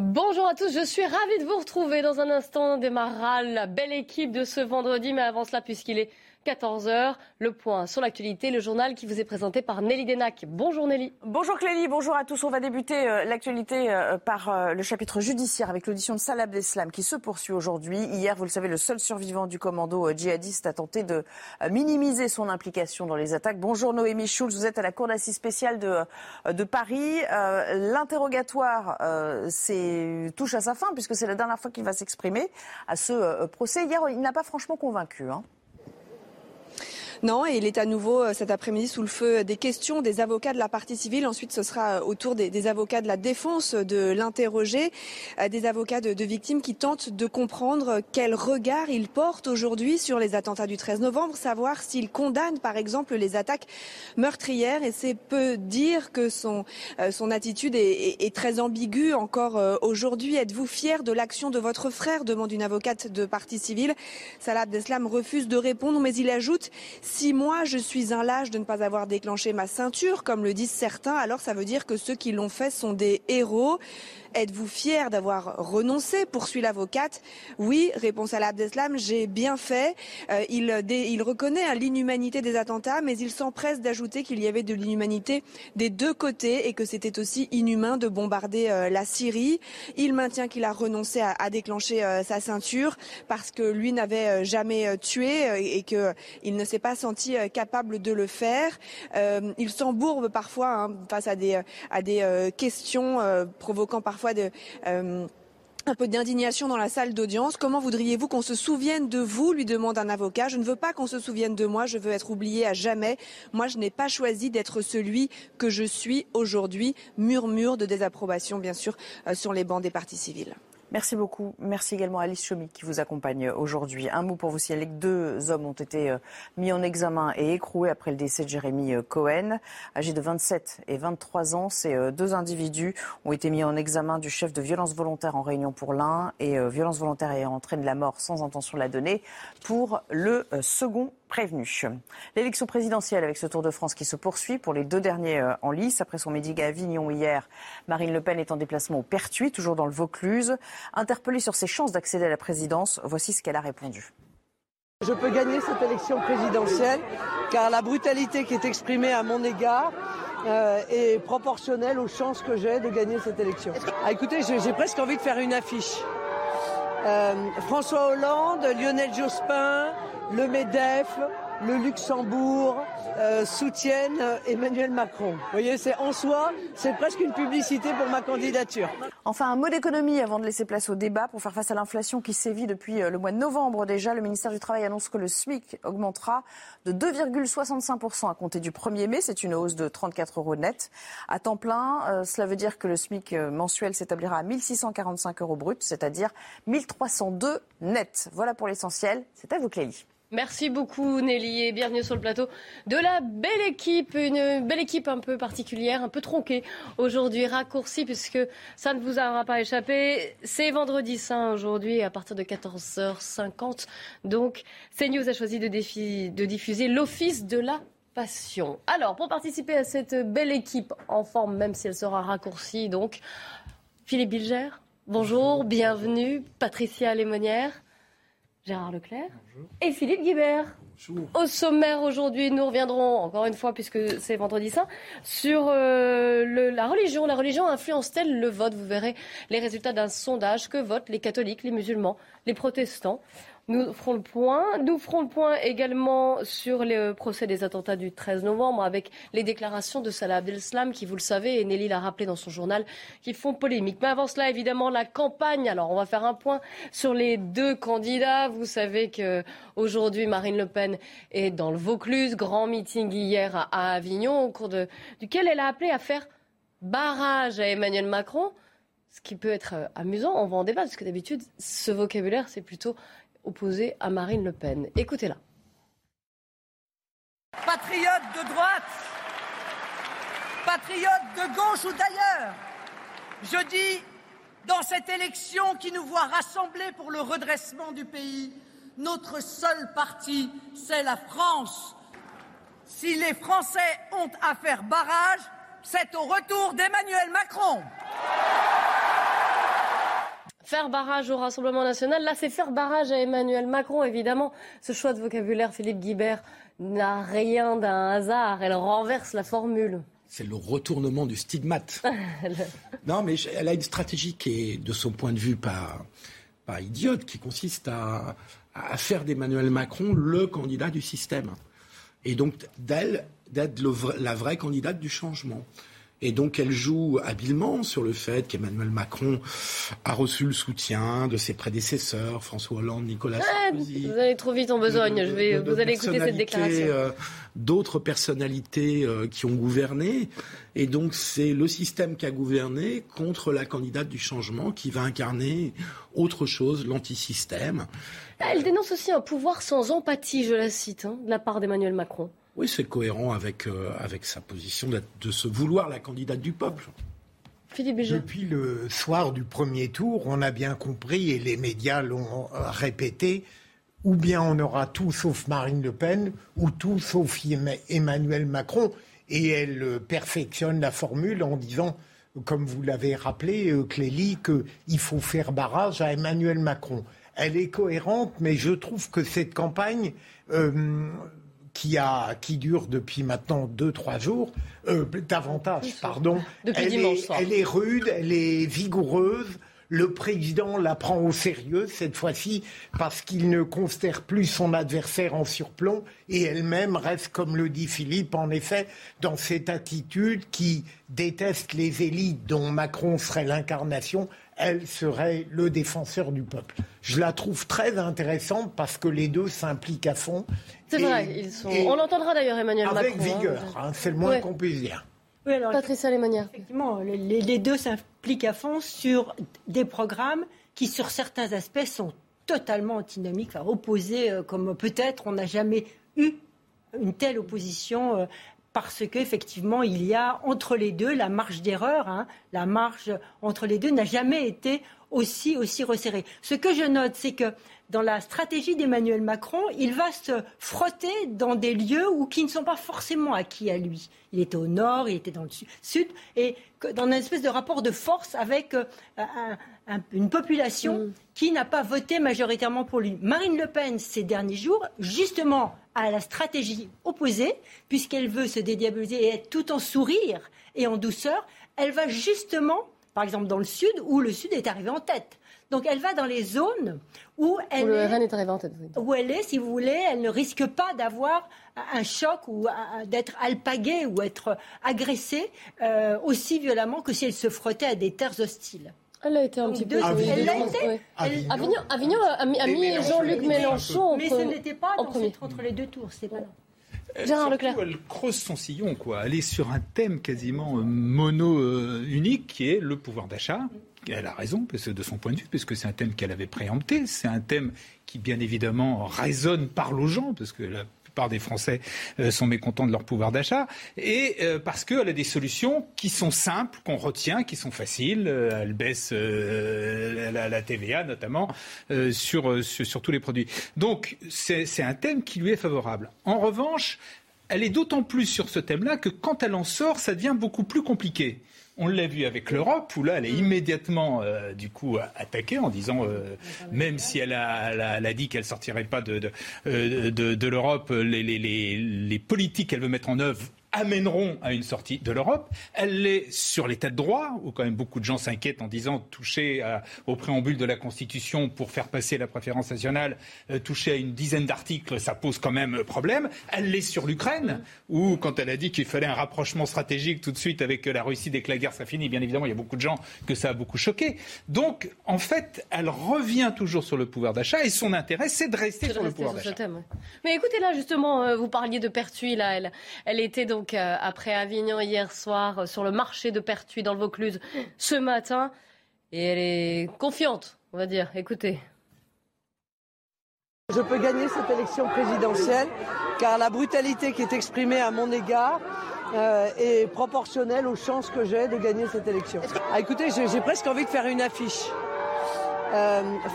Bonjour à tous, je suis ravie de vous retrouver dans un instant. On la belle équipe de ce vendredi, mais avant cela, puisqu'il est 14h. Le point sur l'actualité, le journal qui vous est présenté par Nelly Denac. Bonjour Nelly. Bonjour Clélie, bonjour à tous. On va débuter euh, l'actualité euh, par euh, le chapitre judiciaire avec l'audition de Salah Abdeslam qui se poursuit aujourd'hui. Hier, vous le savez, le seul survivant du commando djihadiste a tenté de minimiser son implication dans les attaques. Bonjour Noémie Schulz, vous êtes à la Cour d'assises spéciale de, Paris. L'interrogatoire touche à sa fin puisque c'est la dernière fois qu'il va s'exprimer à ce procès. Hier, il n'a pas franchement convaincu. Hein. Non, et il est à nouveau euh, cet après-midi sous le feu des questions des avocats de la partie civile. Ensuite, ce sera euh, au tour des, avocats de la défense de l'interroger, euh, des avocats de, victimes qui tentent de comprendre quel regard ils portent aujourd'hui sur les attentats du 13 novembre, savoir s'ils condamnent par exemple les attaques meurtrières. Et c'est peu dire que son, son attitude est, très ambiguë encore aujourd'hui. Êtes-vous fier de l'action de votre frère? demande une avocate de partie civile. Salah Abdeslam refuse de répondre, mais il ajoute si moi je suis un lâche de ne pas avoir déclenché ma ceinture, comme le disent certains, alors ça veut dire que ceux qui l'ont fait sont des héros. Êtes-vous fier d'avoir renoncé poursuit l'avocate. Oui, répond Salah Abdeslam, j'ai bien fait. Euh, il, il, reconnaît hein, l'inhumanité des attentats, mais il s'empresse d'ajouter qu'il y avait de l'inhumanité des deux côtés et que c'était aussi inhumain de bombarder euh, la Syrie. Il maintient qu'il a renoncé à, à déclencher euh, sa ceinture parce que lui n'avait jamais tué et qu'il ne s'est pas senti capable de le faire. il s'embourbe parfois hein, face à des, à des questions provoquant parfois euh, un peu d'indignation dans la salle d'audience. Comment voudriez-vous qu'on se souvienne de vous lui demande un avocat. Je ne veux pas qu'on se souvienne de moi, je veux être oublié à jamais. Moi, je n'ai pas choisi d'être celui que je suis aujourd'hui. Murmure de désapprobation, bien sûr, euh, sur les bancs des partis civils. Merci beaucoup. Merci également à Alice Chomy qui vous accompagne aujourd'hui. Un mot pour vous signaler que deux hommes ont été euh, mis en examen et écroués après le décès de Jérémy euh, Cohen. Âgés de 27 et 23 ans, ces euh, deux individus ont été mis en examen du chef de violence volontaire en réunion pour l'un et violence volontaire et entraîne la mort sans intention de la donner pour le second prévenu. L'élection présidentielle avec ce Tour de France qui se poursuit pour les deux derniers euh, en lice. Après son médic à Avignon hier, Marine Le Pen est en déplacement au Pertuis, toujours dans le Vaucluse. Interpellée sur ses chances d'accéder à la présidence, voici ce qu'elle a répondu. Je peux gagner cette élection présidentielle car la brutalité qui est exprimée à mon égard euh, est proportionnelle aux chances que j'ai de gagner cette élection. Ah, écoutez, j'ai presque envie de faire une affiche. Euh, François Hollande, Lionel Jospin, le MEDEF, le Luxembourg euh, soutiennent Emmanuel Macron. Vous voyez, c'est en soi, c'est presque une publicité pour ma candidature. Enfin, un mot d'économie avant de laisser place au débat. Pour faire face à l'inflation qui sévit depuis euh, le mois de novembre déjà, le ministère du Travail annonce que le SMIC augmentera de 2,65% à compter du 1er mai. C'est une hausse de 34 euros net. À temps plein, euh, cela veut dire que le SMIC mensuel s'établira à 1645 euros brut, c'est-à-dire 1302 net. Voilà pour l'essentiel. C'est à vous, Clélie. Merci beaucoup Nelly et bienvenue sur le plateau de la belle équipe, une belle équipe un peu particulière, un peu tronquée aujourd'hui, raccourcie puisque ça ne vous aura pas échappé. C'est vendredi saint aujourd'hui à partir de 14h50. Donc CNews a choisi de, de diffuser l'office de la passion. Alors pour participer à cette belle équipe en forme, même si elle sera raccourcie, donc Philippe Bilger, bonjour, bienvenue, Patricia Lémonière. Gérard Leclerc et Philippe Guibert. Au sommaire aujourd'hui, nous reviendrons encore une fois, puisque c'est vendredi saint, sur euh, la religion. La religion influence-t-elle le vote? Vous verrez les résultats d'un sondage que votent les catholiques, les musulmans, les protestants. Nous ferons le point. Nous ferons le point également sur le procès des attentats du 13 novembre avec les déclarations de Salah Abdeslam qui, vous le savez, et Nelly l'a rappelé dans son journal, qui font polémique. Mais avant cela, évidemment, la campagne. Alors, on va faire un point sur les deux candidats. Vous savez que aujourd'hui, Marine Le Pen est dans le Vaucluse. Grand meeting hier à Avignon, au cours duquel elle a appelé à faire barrage à Emmanuel Macron, ce qui peut être euh, amusant, on va en débattre, parce que d'habitude, ce vocabulaire, c'est plutôt opposé à Marine Le Pen. Écoutez-la. Patriote de droite, patriote de gauche ou d'ailleurs, je dis, dans cette élection qui nous voit rassemblés pour le redressement du pays, notre seul parti, c'est la France. Si les Français ont à faire barrage, c'est au retour d'Emmanuel Macron. Faire barrage au Rassemblement national, là c'est faire barrage à Emmanuel Macron, évidemment. Ce choix de vocabulaire, Philippe Guibert, n'a rien d'un hasard, elle renverse la formule. C'est le retournement du stigmate. non, mais elle a une stratégie qui est, de son point de vue, pas, pas idiote, qui consiste à, à faire d'Emmanuel Macron le candidat du système. Et donc d'elle, d'être la vraie candidate du changement. Et donc elle joue habilement sur le fait qu'Emmanuel Macron a reçu le soutien de ses prédécesseurs, François Hollande, Nicolas ah, Sarkozy. Vous allez trop vite en besogne, je vais, vous allez écouter cette déclaration. Euh, d'autres personnalités euh, qui ont gouverné. Et donc c'est le système qui a gouverné contre la candidate du changement qui va incarner autre chose, l'antisystème. Elle dénonce aussi un pouvoir sans empathie, je la cite, hein, de la part d'Emmanuel Macron. Oui, c'est cohérent avec, euh, avec sa position de se vouloir la candidate du peuple. Philippe Depuis le soir du premier tour, on a bien compris, et les médias l'ont euh, répété, ou bien on aura tout sauf Marine Le Pen, ou tout sauf Emmanuel Macron. Et elle euh, perfectionne la formule en disant, comme vous l'avez rappelé, Clélie, qu'il faut faire barrage à Emmanuel Macron. Elle est cohérente, mais je trouve que cette campagne qui, a, qui dure depuis maintenant deux, trois jours, euh, davantage, pardon. Depuis elle, dimanche est, elle est rude, elle est vigoureuse. Le président la prend au sérieux cette fois-ci parce qu'il ne considère plus son adversaire en surplomb et elle-même reste, comme le dit Philippe, en effet, dans cette attitude qui déteste les élites dont Macron serait l'incarnation elle serait le défenseur du peuple. Je la trouve très intéressante parce que les deux s'impliquent à fond. C'est vrai, ils sont... on l'entendra d'ailleurs Emmanuel Macron. Avec hein, vigueur, hein, c'est le moins qu'on puisse dire. Oui, alors, Patricia Lémonière. Effectivement, les, deux s'impliquent à fond sur des programmes qui, sur certains aspects, sont totalement antinomiques, enfin, opposés, euh, comme peut-être on n'a jamais eu une telle opposition euh, parce qu'effectivement, il y a entre les deux la marge d'erreur, hein, la marge entre les deux n'a jamais été aussi, aussi resserrée. Ce que je note, c'est que dans la stratégie d'Emmanuel Macron, il va se frotter dans des lieux où qui ne sont pas forcément acquis à lui. Il était au nord, il était dans le sud, et dans une espèce de rapport de force avec euh, une population mm. qui n'a pas voté majoritairement pour lui. Marine Le Pen, ces derniers jours, justement, à la stratégie opposée, puisqu'elle veut se dédiaboliser et être tout en sourire et en douceur, elle va justement, par exemple dans le Sud, où le Sud est arrivé en tête. Donc elle va dans les zones où elle, est, en tête, où elle est, si vous voulez, elle ne risque pas d'avoir un choc ou d'être alpaguée ou être agressée euh, aussi violemment que si elle se frottait à des terres hostiles. Elle a été un petit peu. Elle l'a été. Avignon, a mis, Jean-Luc Mélenchon. Mais ce n'était pas dans entre les deux tours. C'est pas euh, Gérard Leclerc. Elle creuse son sillon, quoi. Elle est sur un thème quasiment euh, mono euh, unique qui est le pouvoir d'achat. Elle a raison, parce que de son point de vue, puisque c'est un thème qu'elle avait préempté. C'est un thème qui, bien évidemment, résonne, parle aux gens, parce que la plupart des Français euh, sont mécontents de leur pouvoir d'achat, et euh, parce qu'elle a des solutions qui sont simples, qu'on retient, qui sont faciles. Euh, elle baisse la, TVA notamment sur, sur, sur tous les produits. Donc c'est un thème qui lui est favorable. En revanche, elle est d'autant plus sur ce thème-là que quand elle en sort, ça devient beaucoup plus compliqué. On l'a vu avec l'Europe, où là, elle est immédiatement, euh, du coup, attaquée en disant, euh, même si elle a, dit qu'elle sortirait pas de, de, euh, l'Europe, les, les politiques qu'elle veut mettre en œuvre amèneront à une sortie de l'Europe. Elle l'est sur l'état de droit, où quand même beaucoup de gens s'inquiètent en disant toucher au préambule de la Constitution pour faire passer la préférence nationale, euh, toucher à une dizaine d'articles, ça pose quand même problème. Elle l'est sur l'Ukraine, où quand elle a dit qu'il fallait un rapprochement stratégique tout de suite avec la Russie dès que la guerre sera finie, bien évidemment, il y a beaucoup de gens que ça a beaucoup choqué. Donc, en fait, elle revient toujours sur le pouvoir d'achat et son intérêt, c'est de rester sur le pouvoir d'achat. Mais écoutez là, justement, euh, vous parliez de Pertuis, là, elle, elle était donc euh, après Avignon hier soir euh, sur le marché de Pertuis dans le Vaucluse ce matin. Et elle est confiante, on va dire. Écoutez. Je peux gagner cette élection présidentielle car la brutalité qui est exprimée à mon égard euh, est proportionnelle aux chances que j'ai de gagner cette élection. Ah, écoutez, j'ai presque envie de faire une affiche.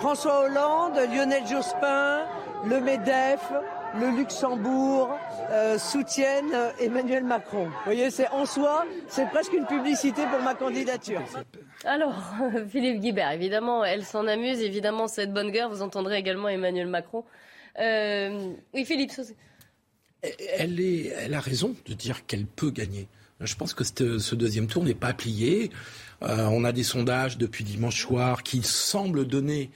François Hollande, Lionel Jospin, le MEDEF, le Luxembourg euh, soutiennent Emmanuel Macron. Vous voyez, c'est en soi, c'est presque une publicité pour ma candidature. Alors, Philippe Guibert, évidemment, elle s'en amuse, évidemment, cette bonne guerre. Vous entendrez également Emmanuel Macron. Euh, oui, Philippe. Elle, est, elle a raison de dire qu'elle peut gagner. Je pense que ce deuxième tour n'est pas plié. Euh, on a des sondages depuis dimanche soir qui semblent donner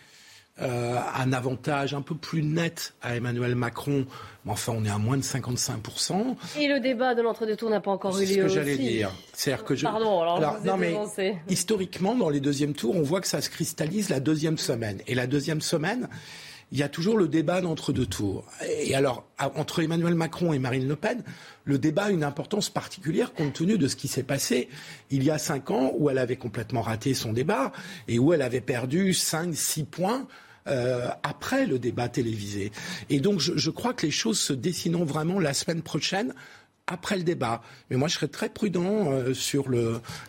euh, un avantage un peu plus net à Emmanuel Macron. Mais enfin, on est à moins de 55%. Et le débat de l'entre-deux tours n'a pas encore eu lieu. C'est ce que j'allais dire. cest que je... Pardon, alors, non, mais historiquement, dans les deuxièmes tours, on voit que ça se cristallise la deuxième semaine. Et la deuxième semaine, il y a toujours le débat d'entre-deux tours. Et alors, entre Emmanuel Macron et Marine Le Pen, le débat a une importance particulière compte tenu de ce qui s'est passé il y a cinq ans où elle avait complètement raté son débat et où elle avait perdu cinq, six points euh, après le débat télévisé. Et donc, je, je, crois que les choses se dessineront vraiment la semaine prochaine après le débat. Mais moi, je serais très prudent euh, sur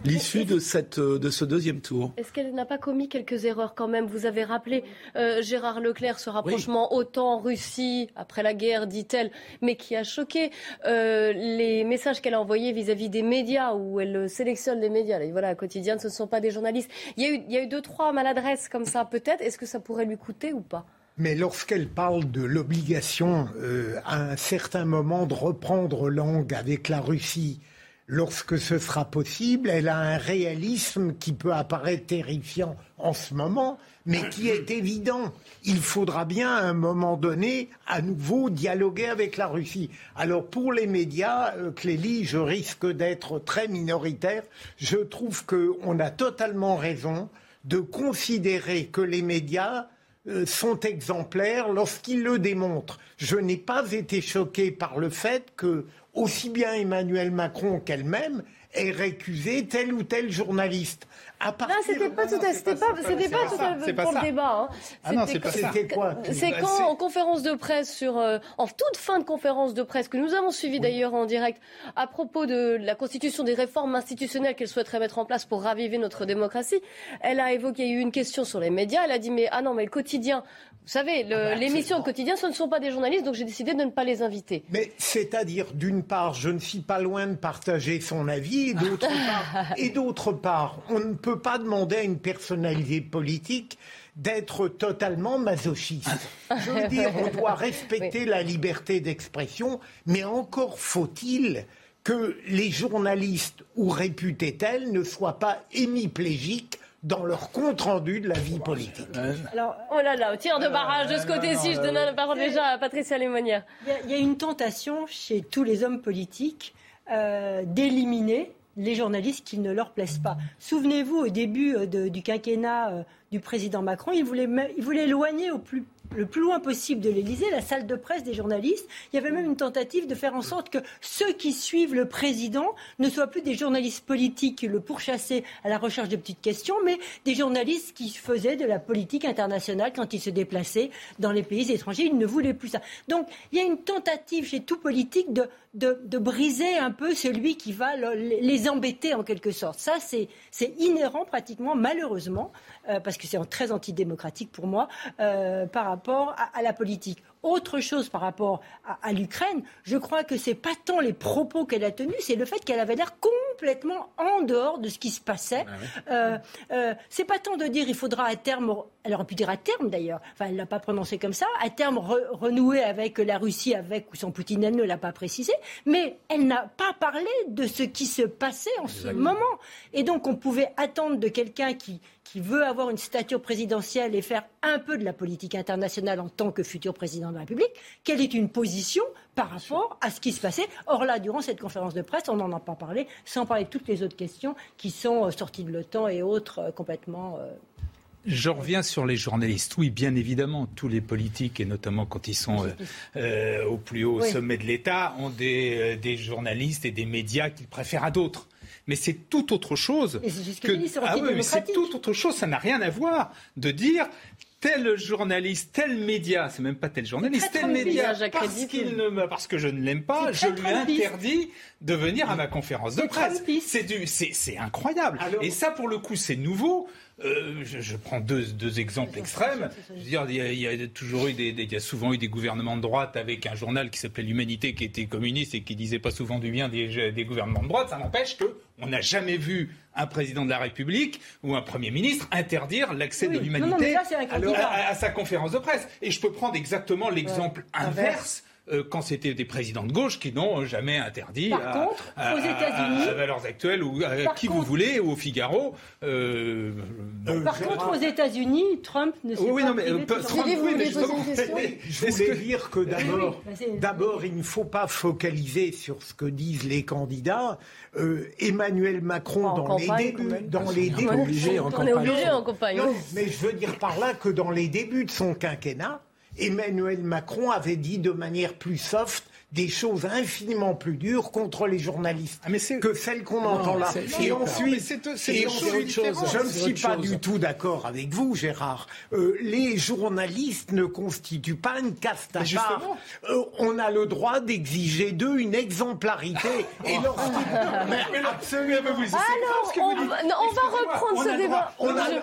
l'issue de, cette, euh, de ce deuxième tour. Est-ce qu'elle n'a pas commis quelques erreurs quand même? Vous avez rappelé euh, Gérard Leclerc, ce rapprochement autant Russie après la guerre, dit-elle, mais qui a choqué les messages qu'elle a envoyés vis-à-vis des médias, où elle sélectionne les médias. Là, voilà, quotidienne, ce ne sont pas des journalistes. Il y a eu, il y a eu deux, trois maladresses comme ça, peut-être. Est-ce que ça pourrait lui coûter ou pas? Mais lorsqu'elle parle de l'obligation euh, à un certain moment de reprendre langue avec la Russie, lorsque ce sera possible, elle a un réalisme qui peut apparaître terrifiant en ce moment, mais qui est évident. Il faudra bien à un moment donné à nouveau dialoguer avec la Russie. Alors pour les médias, euh, Clélie, je risque d'être très minoritaire. Je trouve qu'on a totalement raison de considérer que les médias sont exemplaires lorsqu'ils le démontrent. Je n'ai pas été choqué par le fait que, aussi bien Emmanuel Macron qu'elle-même, ait récusé tel ou tel journaliste. Non, c'était pas tout à c'était pas, c'était pas tout à pour le débat. Hein. Ah non, c'est pas ça. quoi C'est quand en conférence de presse sur, euh, en toute fin de conférence de presse que nous avons suivi d'ailleurs en direct à propos de la constitution des réformes institutionnelles qu'elle souhaiterait mettre en place pour raviver notre démocratie, elle a évoqué eu une question sur les médias. Elle a dit mais ah non mais le quotidien, vous savez, ah bah, l'émission de quotidien, ce ne sont pas des journalistes, donc j'ai décidé de ne pas les inviter. Mais c'est-à-dire, d'une part, je ne suis pas loin de partager son avis, et d'autre part, et d'autre part, on ne peut pas demander à une personnalité politique d'être totalement masochiste. Je veux dire, on doit respecter la liberté d'expression, mais encore faut-il que les journalistes ou réputés tels ne soient pas hémiplégiques dans leur compte-rendu de la vie politique. Alors, oh là là, au tir de barrage de ce côté-ci, je donne la parole déjà à Patricia Lémonière. Il y, a une tentation chez tous les hommes politiques euh, d'éliminer les journalistes qui ne leur plaisent pas. Souvenez-vous, au début euh, du quinquennat euh, du président Macron, il voulait, il voulait éloigner au plus le plus loin possible de l'Élysée, la salle de presse des journalistes. Il y avait même une tentative de faire en sorte que ceux qui suivent le président ne soient plus des journalistes politiques qui le pourchassaient à la recherche de petites questions, mais des journalistes qui faisaient de la politique internationale quand ils se déplaçaient dans les pays étrangers. Ils ne voulaient plus ça. Donc il y a une tentative chez tout politique de, de, briser un peu celui qui va les embêter en quelque sorte. Ça, c'est inhérent pratiquement, malheureusement, euh, parce que c'est très antidémocratique pour moi, euh, par rapport à, la politique. Autre chose par rapport à, l'Ukraine, je crois que c'est pas tant les propos qu'elle a tenus, c'est le fait qu'elle avait l'air complètement en dehors de ce qui se passait. Ah euh, euh, c'est pas tant de dire il faudra à terme, elle aurait pu dire à terme d'ailleurs, enfin elle l'a pas prononcé comme ça, à terme renouer avec la Russie, avec ou sans Poutine, elle ne l'a pas précisé, mais elle n'a pas parlé de ce qui se passait en ce moment. Et donc on pouvait attendre de quelqu'un qui qui veut avoir une stature présidentielle et faire un peu de la politique internationale en tant que futur président de la République, quelle est une position par rapport à ce qui se passait. Or là, durant cette conférence de presse, on n'en a pas parlé, sans parler de toutes les autres questions qui sont euh, sorties de l'OTAN et autres euh, complètement... Euh, Je reviens sur les journalistes. Oui, bien évidemment, tous les politiques, et notamment quand ils sont euh, euh, au plus haut sommet de l'État, ont des, des journalistes et des médias qu'ils préfèrent à d'autres mais c'est tout autre chose. que, ah oui, c'est tout autre chose. Ça n'a rien à voir de dire tel journaliste, tel média, c'est même pas tel journaliste, tel média, parce, qu'il ne, parce que je ne l'aime pas, je lui interdis de venir à ma conférence de presse. C'est incroyable. Et ça, pour le coup, c'est nouveau. Euh, je, prends deux, deux exemples extrêmes. Je veux dire, il y, a, toujours eu des, il y a souvent eu des gouvernements de droite avec un journal qui s'appelait l'Humanité, qui était communiste et qui disait pas souvent du bien des, des gouvernements de droite. Ça n'empêche que on n'a jamais vu un président de la République ou un Premier ministre interdire l'accès de l'humanité à, sa conférence de presse. Et je peux prendre exactement l'exemple inverse euh, quand c'était des présidents de gauche qui n'ont jamais interdit à, aux Valeurs Actuelles ou à qui vous voulez, ou au Figaro. Euh, Par contre, aux États-Unis, Trump ne s'est oui, pas. Non, mais, euh, Trump, oui, mais je voulais dire que d'abord, d'abord, il ne faut pas focaliser sur ce que disent les candidats. Euh, Emmanuel Macron, dans, les débuts, dans les débuts, on est obligé en campagne. Non, mais je veux dire par là que dans les débuts de son quinquennat, Emmanuel Macron avait dit de manière plus soft des choses infiniment plus dures contre les journalistes ah, que celles qu'on entend là. Et ensuite, et ensuite je ne suis pas du tout d'accord avec vous, Gérard. Euh, les journalistes ne constituent pas une caste à part. Euh, on a le droit d'exiger d'eux une exemplarité. et Alors, on, va reprendre ce débat. On a, le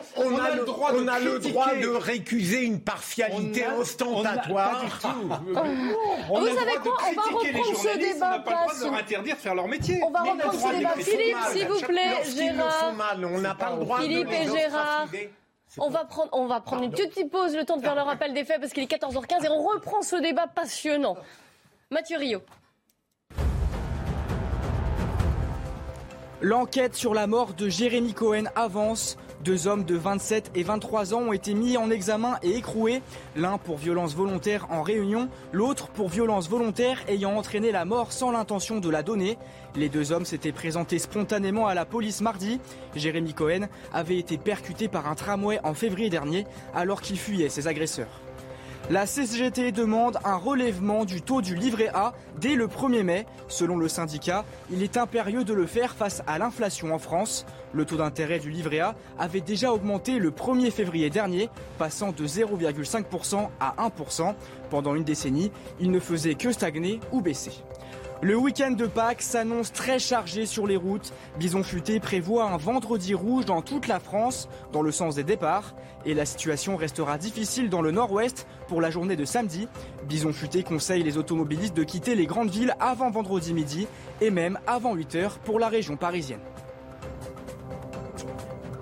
droit, on a le droit de récuser une partialité ostentatoire. Vous savez quoi va reprendre ce débat. On n'a pas le droit de leur interdire de faire leur métier. On va reprendre ce débat. Philippe, s'il vous plaît, Gérard. on n'a pas le droit Philippe et Gérard. On va prendre, on va prendre une petite pause, le temps de faire le rappel des faits, parce qu'il est 14h15 et on reprend ce débat passionnant. Mathieu Rio. L'enquête sur la mort de Jérémy Cohen avance. Deux hommes de 27 et 23 ans ont été mis en examen et écroués, l'un pour violence volontaire en réunion, l'autre pour violence volontaire ayant entraîné la mort sans l'intention de la donner. Les deux hommes s'étaient présentés spontanément à la police mardi. Jérémy Cohen avait été percuté par un tramway en février dernier alors qu'il fuyait ses agresseurs. La CGT demande un relèvement du taux du livret A dès le 1er mai. Selon le syndicat, il est impérieux de le faire face à l'inflation en France. Le taux d'intérêt du livret A avait déjà augmenté le 1er février dernier, passant de 0,5% à 1%. Pendant une décennie, il ne faisait que stagner ou baisser. Le week-end de Pâques s'annonce très chargé sur les routes. Bison Futé prévoit un vendredi rouge dans toute la France, dans le sens des départs. Et la situation restera difficile dans le nord-ouest pour la journée de samedi. Bison Futé conseille les automobilistes de quitter les grandes villes avant vendredi midi et même avant 8 heures pour la région parisienne.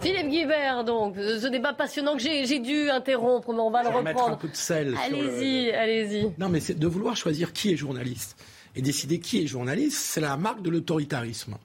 Philippe Guibert, donc, ce débat passionnant que j'ai dû interrompre, mais on va le reprendre. Mettre un peu de sel. Allez-y, allez-y. Non, mais c'est de vouloir choisir qui est journaliste et décider qui est journaliste, c'est la marque de l'autoritarisme.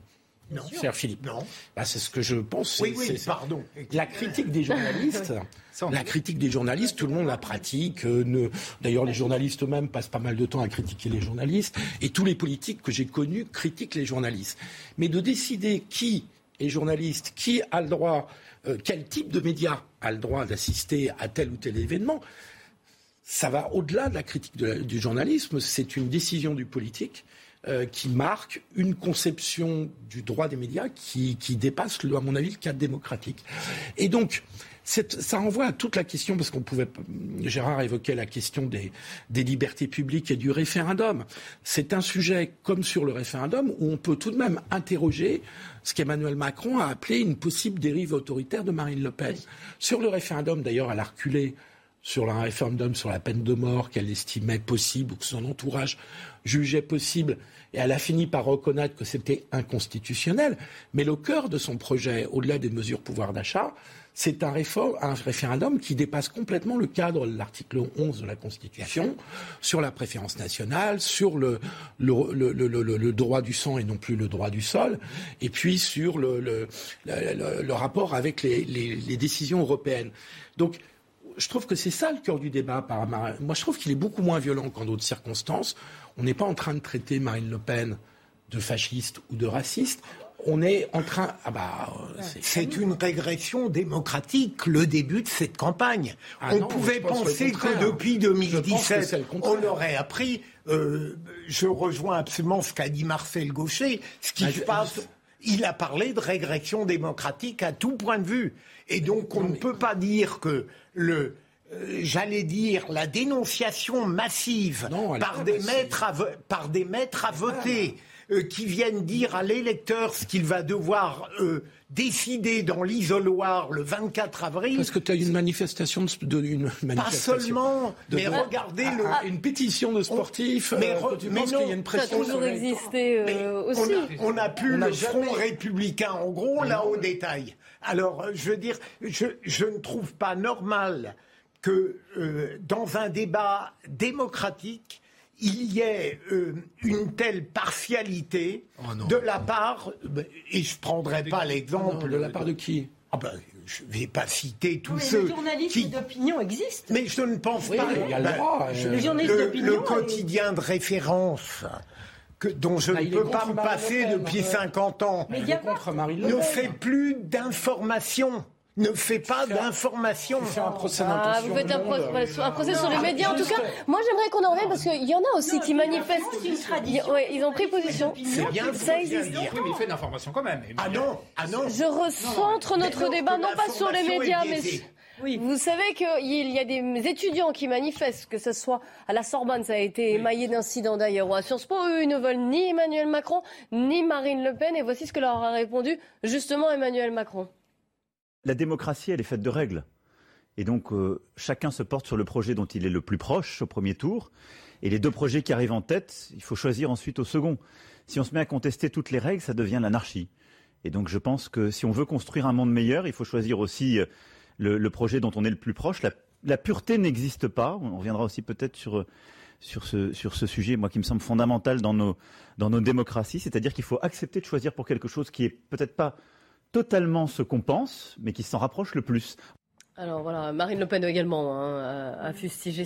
Non, cher Philippe. Non. Bah, c'est ce que je pense. Oui, oui, pardon. La critique des journalistes, la critique des journalistes, tout le monde la pratique. Euh, d'ailleurs, les journalistes eux-mêmes passent pas mal de temps à critiquer les journalistes. Et tous les politiques que j'ai connus critiquent les journalistes. Mais de décider qui est journaliste, qui a le droit, euh, quel type de média a le droit d'assister à tel ou tel événement, ça va au-delà de la critique du journalisme, c'est une décision du politique euh, qui marque une conception du droit des médias qui, dépasse, à mon avis, le cadre démocratique. Et donc, ça renvoie à toute la question, parce qu'on pouvait, Gérard évoquait la question des, des libertés publiques et du référendum. C'est un sujet, comme sur le référendum, où on peut tout de même interroger ce qu'Emmanuel Macron a appelé une possible dérive autoritaire de Marine Le Pen. Sur le référendum, d'ailleurs, elle a reculé sur un référendum sur la peine de mort qu'elle estimait possible ou que son entourage jugeait possible. Et elle a fini par reconnaître que c'était inconstitutionnel. Mais le cœur de son projet, au-delà des mesures pouvoir d'achat, c'est un, référendum qui dépasse complètement le cadre de l'article 11 de la Constitution sur la préférence nationale, sur le, droit du sang et non plus le droit du sol, et puis sur le, rapport avec les, les décisions européennes. Donc, je trouve que c'est ça le cœur du débat. Moi, je trouve qu'il est beaucoup moins violent qu'en d'autres circonstances. On n'est pas en train de traiter Marine Le Pen de fasciste ou de raciste. on est en train. Ah bah, euh, c'est une régression démocratique, le début de cette campagne. Ah on pouvait penser que depuis 2017, on aurait appris. Euh, je rejoins absolument ce qu'a dit Marcel Gaucher. Ce qui bah, se passe, il a parlé de régression démocratique à tout point de vue. Et donc, on ne peut pas dire que le, euh, j'allais dire, la dénonciation massive par, des maîtres par des maîtres à voter euh, qui viennent dire à l'électeur ce qu'il va devoir euh, décider dans l'isoloir le 24 avril. Parce que tu as une manifestation de, une manifestation. Pas seulement, mais regardez le, ah, une pétition de sportifs. mais, euh, tu qu'il y a une pression. Ça a toujours existé aussi. On a, pu le Front républicain. En gros, là au détail. Alors, je veux dire, je, je ne trouve pas normal que dans un débat démocratique, il y ait euh, une telle partialité oh de la part, et je ne prendrai pas l'exemple. De la part de qui? Ah ben, je ne vais pas citer tous ceux. Les journalistes d'opinion existent. Mais je ne pense pas. Il y a le, droit, le, quotidien de référence. Que, dont je bah, ne peux pas me passer depuis 50 ans, ne fait plus d'informations ne fait pas d'information. un procès ah, vous faites un, procès sur les médias. En tout cas, moi j'aimerais qu'on en revienne parce qu'il y en a aussi qui manifestent. ils ont pris position. C'est bien, ça existe. Oui, mais il fait d'information quand même. Ah non, ah non. Je recentre notre débat non pas sur les médias, mais oui. Vous savez qu'il y a des étudiants qui manifestent, que ce soit à la Sorbonne, ça a été émaillé d'incidents d'ailleurs, ou à Sciences Po, eux, ils ne veulent ni Emmanuel Macron, ni Marine Le Pen, et voici ce que leur a répondu justement Emmanuel Macron la démocratie, elle est faite de règles. Et donc, euh, chacun se porte sur le projet dont il est le plus proche au premier tour. Et les deux projets qui arrivent en tête, il faut choisir ensuite au second. Si on se met à contester toutes les règles, ça devient l'anarchie. Et donc, je pense que si on veut construire un monde meilleur, il faut choisir aussi euh, le, projet dont on est le plus proche. La, pureté n'existe pas. On reviendra aussi peut-être sur, ce, sur ce sujet, moi, qui me semble fondamental dans nos, dans nos démocraties. C'est-à-dire qu'il faut accepter de choisir pour quelque chose qui est peut-être pas totalement ce qu'on pense, mais qui s'en rapproche le plus. Alors voilà, Marine Le Pen également hein, a, fustigé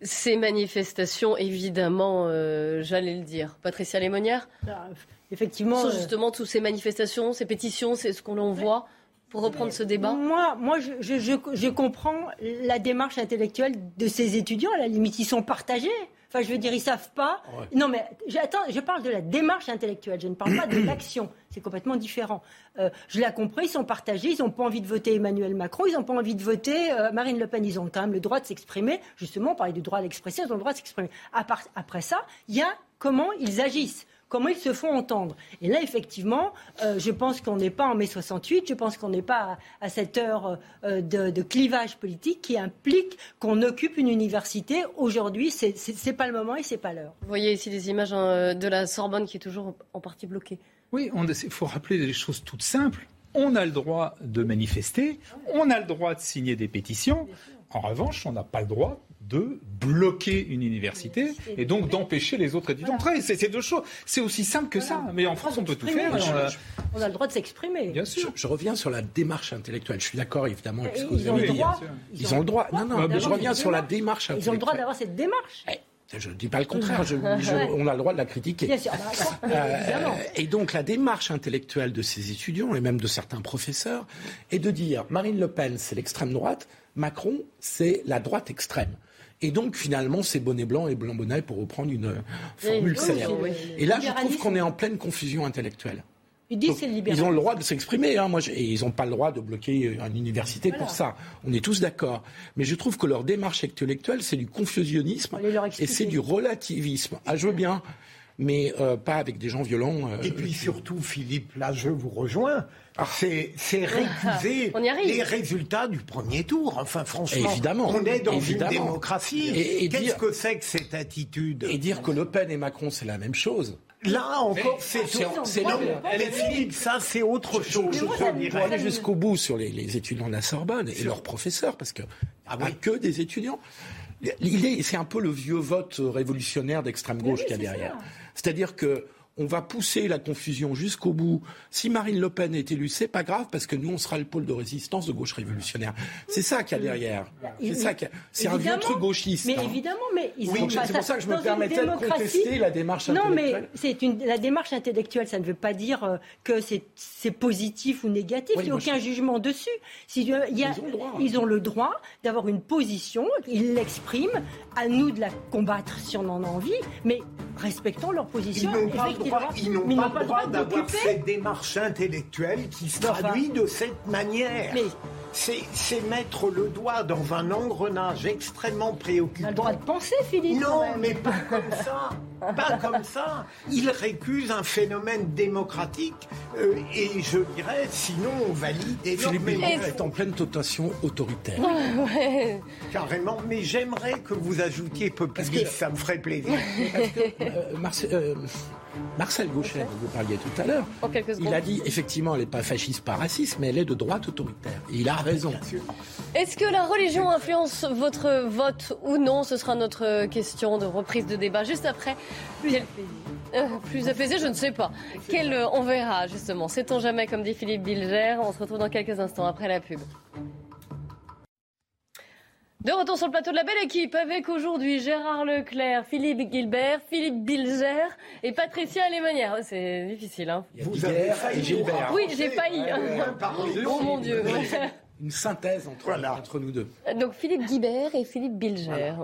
ces, manifestations, évidemment, euh, j'allais le dire. Patricia Lémonière bah, Effectivement. Sur euh, justement toutes ces manifestations, ces pétitions, c'est ce qu'on en voit pour reprendre ce débat Moi, moi je, je, comprends la démarche intellectuelle de ces étudiants. À la limite, ils sont partagés. Enfin, je veux dire, ils savent pas. Non, mais attends, je parle de la démarche intellectuelle. Je ne parle pas de l'action. C'est complètement différent. Euh, je l'ai compris, ils sont partagés. Ils n'ont pas envie de voter Emmanuel Macron. Ils n'ont pas envie de voter euh, Marine Le Pen. Ils ont quand même le droit de s'exprimer. Justement, on parlait du droit à l'expression. Ils ont le droit de s'exprimer. Après ça, il y a comment ils agissent comment ils se font entendre. Et là, effectivement, euh, je pense qu'on n'est pas en mai 68, je pense qu'on n'est pas à, cette heure euh, de, clivage politique qui implique qu'on occupe une université. Aujourd'hui, ce n'est pas le moment et ce n'est pas l'heure. Vous voyez ici des images hein, de la Sorbonne qui est toujours en partie bloquée. Oui, il faut rappeler des choses toutes simples. On a le droit de manifester, on a le droit de signer des pétitions. En revanche, on n'a pas le droit de bloquer une université et donc d'empêcher les autres étudiants d'entrer. C'est deux choses. C'est aussi simple que ça. Mais en France, on peut tout faire. On a le droit de s'exprimer. Bien sûr. Je, reviens sur la démarche intellectuelle. Je suis d'accord, évidemment, avec ce que vous avez dit. Ils, ont le droit. Non, non, je reviens sur la démarche intellectuelle. Ils ont le droit d'avoir cette démarche. Eh, je ne dis pas le contraire, on a le droit de la critiquer. Bien sûr, bah, euh, et donc la démarche intellectuelle de ces étudiants et même de certains professeurs est de dire Marine Le Pen, c'est l'extrême droite, Macron, c'est la droite extrême. Et donc, finalement, c'est bonnet blanc et blanc bonnet pour reprendre une euh, formule célèbre. Et là, je trouve qu'on est en pleine confusion intellectuelle. Ils, ils ont le droit de s'exprimer, hein, moi, et ils n'ont pas le droit de bloquer une université pour ça. On est tous d'accord. Mais je trouve que leur démarche intellectuelle, c'est du confusionnisme et c'est du relativisme. Ah, je veux bien, mais euh, pas avec des gens violents. Euh, et puis surtout, Philippe, là, je vous rejoins. Ah. C'est récuser les résultats du premier tour. Enfin, franchement, Évidemment. on est dans une démocratie. Et, Qu'est-ce que c'est que cette attitude? Et dire que Le Pen et Macron, c'est la même chose. Là encore, c'est Mais Philippe, ça c'est autre chose. Je crois pour aller jusqu'au bout sur les, étudiants de la Sorbonne et leurs professeurs, parce que ah a que des étudiants. C'est un peu le vieux vote révolutionnaire d'extrême gauche qu'il y a derrière. C'est-à-dire que on va pousser la confusion jusqu'au bout. Si Marine Le Pen est élue, c'est pas grave parce que nous, on sera le pôle de résistance de gauche révolutionnaire. C'est ça qu'il y a derrière. C'est ça C'est un vieux truc gauchiste. Mais hein. évidemment, mais ils oui, C'est pour ça que je me permettais de contester la démarche intellectuelle. Non, mais c'est une, la démarche intellectuelle, ça ne veut pas dire euh, que c'est positif ou négatif. il n'y a aucun jugement dessus. Si, il y a, ils, ont le droit, ils ont le droit d'avoir une position, ils l'expriment. À nous de la combattre si on en a envie, mais respectons leur position. Ils n'ont pas, le droit d'avoir cette démarche intellectuelle qui se traduit de cette manière. C'est mettre le doigt dans un engrenage extrêmement préoccupant. On a le droit de penser, Philippe. Non, mais pas comme ça. pas comme ça. Il récuse un phénomène démocratique euh, et je dirais, sinon on valide énormément. Philippe est en pleine totation autoritaire. Carrément, mais j'aimerais que vous ajoutiez populiste, ça me ferait plaisir. Parce que, euh, euh, Marcel Gauchet, dont vous parliez tout à l'heure, il a dit effectivement, elle n'est pas fasciste, pas raciste, mais elle est de droite autoritaire. Et il a raison. Est-ce que la religion influence votre vote ou non? Ce sera notre question de reprise de débat juste après. Plus apaisé, euh, plus apaisé je ne sais pas. Quel, euh, on verra justement. Sait-on jamais, comme dit Philippe Bilger. On se retrouve dans quelques instants après la pub. De retour sur le plateau de la belle équipe avec aujourd'hui Gérard Leclerc, Philippe Gilbert, Philippe Bilger et Patricia Lémanière. C'est difficile, hein Vous avez failli, Gilbert. Oui, j'ai failli. oh mon Dieu une synthèse entre, nous deux. Donc Philippe Guibert et Philippe Bilger.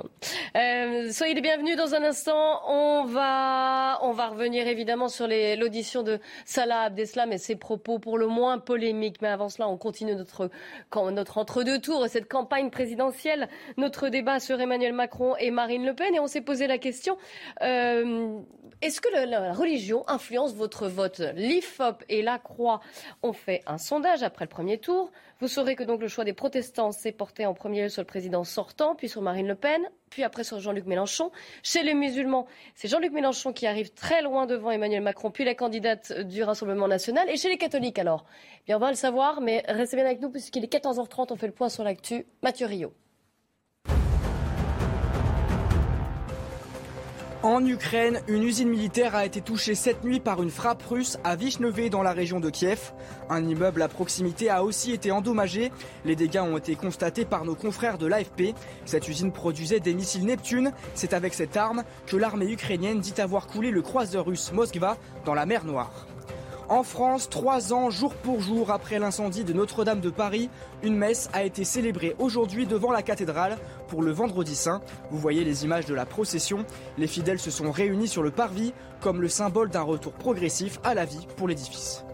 Euh, soyez les bienvenus dans un instant. On va, on va revenir évidemment sur l'audition de Salah Abdeslam et ses propos pour le moins polémiques. Mais avant cela, on continue notre, notre entre-deux tours et cette campagne présidentielle, notre débat sur Emmanuel Macron et Marine Le Pen. Et on s'est posé la question, euh, est-ce que la, religion influence votre vote? L'IFOP et la Croix ont fait un sondage après le premier tour. Vous saurez que donc le choix des protestants s'est porté en premier lieu sur le président sortant, puis sur Marine Le Pen, puis après sur Jean-Luc Mélenchon. Chez les musulmans, c'est Jean-Luc Mélenchon qui arrive très loin devant Emmanuel Macron, puis la candidate du Rassemblement national. Et chez les catholiques alors? Eh Bien, on va le savoir, mais restez bien avec nous puisqu'il est 14h30, on fait le point sur l'actu. Mathieu Rio. En Ukraine, une usine militaire a été touchée cette nuit par une frappe russe à Vishneve dans la région de Kiev. Un immeuble à proximité a aussi été endommagé. Les dégâts ont été constatés par nos confrères de l'AFP. Cette usine produisait des missiles Neptune. C'est avec cette arme que l'armée ukrainienne dit avoir coulé le croiseur russe Moskva dans la mer Noire. En France, trois ans jour pour jour après l'incendie de Notre-Dame de Paris, une messe a été célébrée aujourd'hui devant la cathédrale pour le vendredi saint. Vous voyez les images de la procession. Les fidèles se sont réunis sur le parvis comme le symbole d'un retour progressif à la vie pour l'édifice.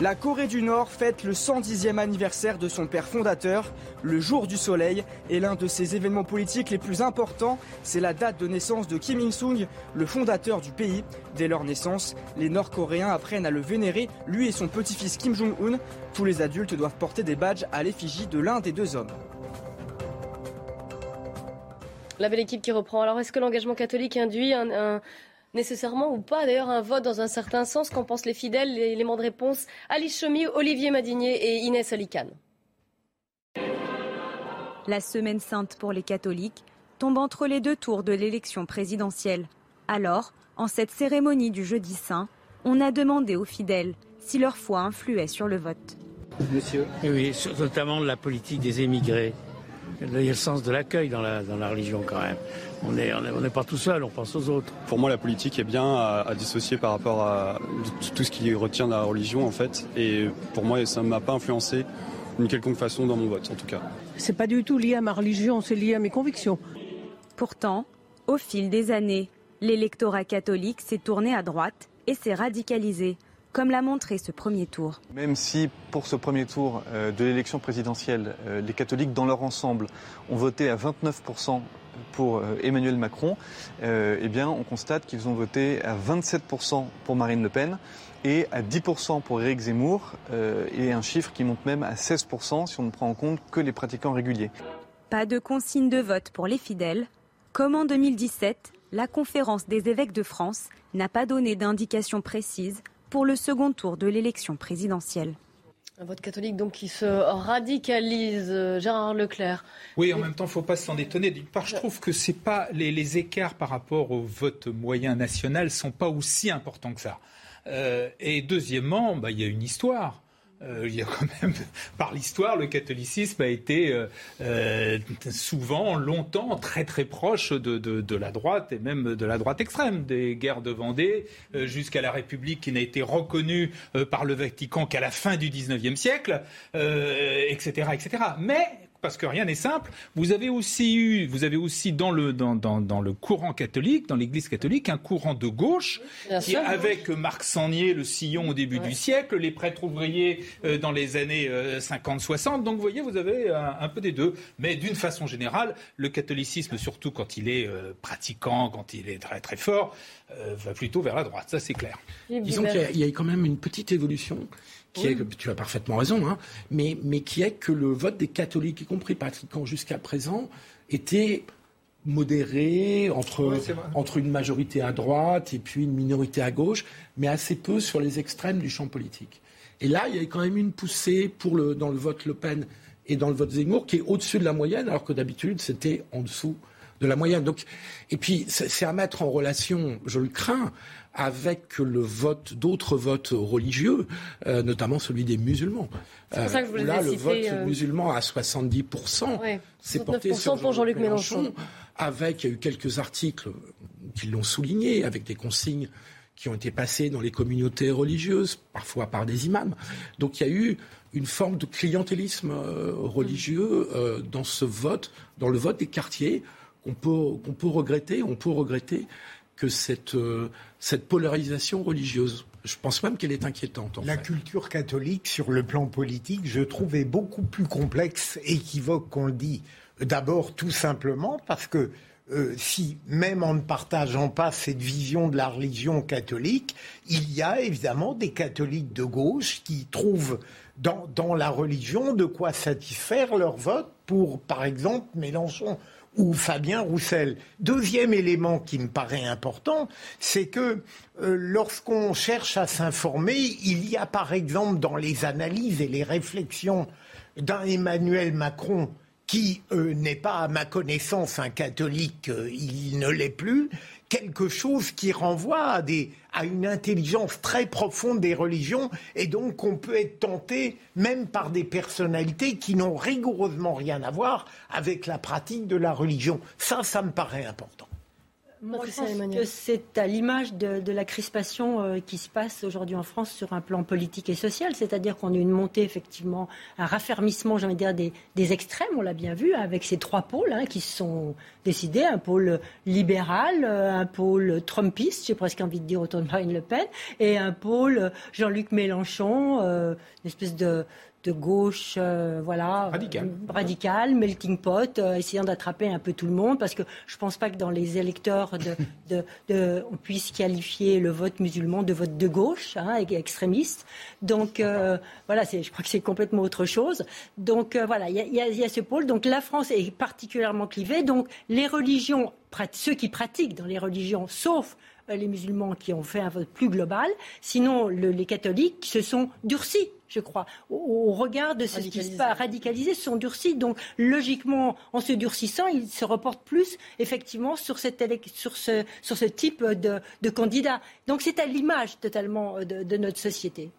La Corée du Nord fête le 110e anniversaire de son père fondateur, le jour du soleil, et l'un de ses événements politiques les plus importants, c'est la date de naissance de Kim Il-sung, le fondateur du pays. Dès leur naissance, les Nord-Coréens apprennent à le vénérer, lui et son petit-fils Kim Jong-un. Tous les adultes doivent porter des badges à l'effigie de l'un des deux hommes. La belle équipe qui reprend. Alors, est-ce que l'engagement catholique induit un nécessairement ou pas d'ailleurs un vote dans un certain sens Qu'en pensent les fidèles Les éléments de réponse Alice Chomy, Olivier Madinier et Inès Alicane. La semaine sainte pour les catholiques tombe entre les deux tours de l'élection présidentielle. Alors, en cette cérémonie du jeudi saint, on a demandé aux fidèles si leur foi influait sur le vote. Monsieur Oui, notamment la politique des émigrés. Il y a le sens de l'accueil dans la, dans la religion quand même on n'est on pas tout seul, on pense aux autres. Pour moi, la politique est bien à, dissocier par rapport à tout ce qui retient la religion, en fait. Et pour moi, ça ne m'a pas influencé d'une quelconque façon dans mon vote, en tout cas. C'est pas du tout lié à ma religion, c'est lié à mes convictions. Pourtant, au fil des années, l'électorat catholique s'est tourné à droite et s'est radicalisé, comme l'a montré ce premier tour. Même si pour ce premier tour euh, de l'élection présidentielle, euh, les catholiques dans leur ensemble ont voté à 29 pour euh, Emmanuel Macron, euh, eh on constate qu'ils ont voté à 27% pour Marine Le Pen et à 10% pour Éric Zemmour, euh, et un chiffre qui monte même à 16% si on ne prend en compte que les pratiquants réguliers. Pas de consigne de vote pour les fidèles. Comme en 2017, la conférence des évêques de France n'a pas donné d'indication précise pour le second tour de l'élection présidentielle. Un vote catholique donc qui se radicalise, euh, Gérard Leclerc. Oui, en même temps, il ne faut pas s'en étonner. D'une part, je trouve que c'est pas les, les, écarts par rapport au vote moyen national sont pas aussi importants que ça. Euh, et deuxièmement, bah, il y a une histoire. Euh, il y a quand même, par l'histoire, le catholicisme a été euh, euh, souvent, longtemps, très très proche de, de, la droite et même de la droite extrême, des guerres de Vendée euh, jusqu'à la République qui n'a été reconnue par le Vatican qu'à la fin du XIXe siècle, etc., etc. Mais parce que rien n'est simple. Vous avez aussi eu, vous avez aussi dans le, dans, dans, dans le courant catholique, dans l'Église catholique, un courant de gauche Bien qui, sûr, avec Marc Sangnier, le sillon au début Ouais. du siècle, les prêtres ouvriers euh, dans les années 50-60. Donc vous voyez, vous avez un, un peu des deux. Mais d'une façon générale, le catholicisme, surtout quand il est euh, pratiquant, quand il est très très fort, euh, va plutôt vers la droite. Ça c'est clair. Disons qu'il y a quand même une petite évolution qui est, tu as parfaitement raison, hein, mais, mais qui est que le vote des catholiques, y compris pratiquants jusqu'à présent, était modéré entre, entre une majorité à droite et puis une minorité à gauche, mais assez peu sur les extrêmes du champ politique. Et là, il y a quand même une poussée pour le, dans le vote Le Pen et dans le vote Zemmour qui est au-dessus de la moyenne, alors que d'habitude, c'était en dessous de la moyenne. Donc, et puis, c'est à mettre en relation, je le crains, avec le vote d'autres votes religieux, euh, notamment celui des musulmans. C'est pour ça que je où voulais là, le citer, vote euh, musulman à 70%, Ouais, c'est porté 69% sur pour Jean-Luc Mélenchon. Avec, il y a eu quelques articles qui l'ont souligné, avec des consignes qui ont été passées dans les communautés religieuses, parfois par des imams. Donc il y a eu une forme de clientélisme euh, religieux euh, dans ce vote, dans le vote des quartiers, qu'on peut, qu'on peut regretter. On peut regretter que cette, euh, cette polarisation religieuse, je pense même qu'elle est inquiétante. En La fait. culture catholique, sur le plan politique, je trouve est beaucoup plus complexe, équivoque qu'on le dit. D'abord, tout simplement parce que euh, si, même en ne partageant pas cette vision de la religion catholique, il y a évidemment des catholiques de gauche qui trouvent dans, dans la religion de quoi satisfaire leur vote pour, par exemple, Mélenchon ou Fabien Roussel. Deuxième élément qui me paraît important, c'est que euh, lorsqu'on cherche à s'informer, il y a par exemple dans les analyses et les réflexions d'un Emmanuel Macron qui euh, n'est pas à ma connaissance un catholique, euh, il ne l'est plus, quelque chose qui renvoie à, à une intelligence très profonde des religions et donc on peut être tenté même par des personnalités qui n'ont rigoureusement rien à voir avec la pratique de la religion. Ça, ça me paraît important. Moi, je Patricia pense Emmanuel. que c'est à l'image de, de la crispation euh, qui se passe aujourd'hui en France sur un plan politique et social, c'est-à-dire qu'on a une montée, effectivement, un raffermissement, j'ai envie de dire, des, des extrêmes, on l'a bien vu, avec ces trois pôles hein, qui se sont décidés, un pôle libéral, euh, un pôle trumpiste, j'ai presque envie de dire autour de Marine Le Pen, et un pôle Jean-Luc Mélenchon, euh, une espèce de de gauche, euh, voilà, Radical. euh, radical, melting pot, euh, essayant d'attraper un peu tout le monde, parce que je pense pas que dans les électeurs, de, de, de- on puisse qualifier le vote musulman de vote de gauche, hein, extrémiste. Donc euh, voilà, je crois que c'est complètement autre chose. Donc voilà, il y y a- il y a ce pôle. Donc la France est particulièrement clivée. Donc les religions, ceux qui pratiquent dans les religions, sauf les musulmans qui ont fait un vote plus global. Sinon, le- les catholiques se sont durcis, je crois, au, regard de ce qui se passe. Radicalisés, se sont durcis. Donc, logiquement, en se durcissant, ils se reportent plus, effectivement, sur, cette élec- sur, ce, sur ce type de, de candidat. Donc, c'est à l'image totalement euh, de, de notre société.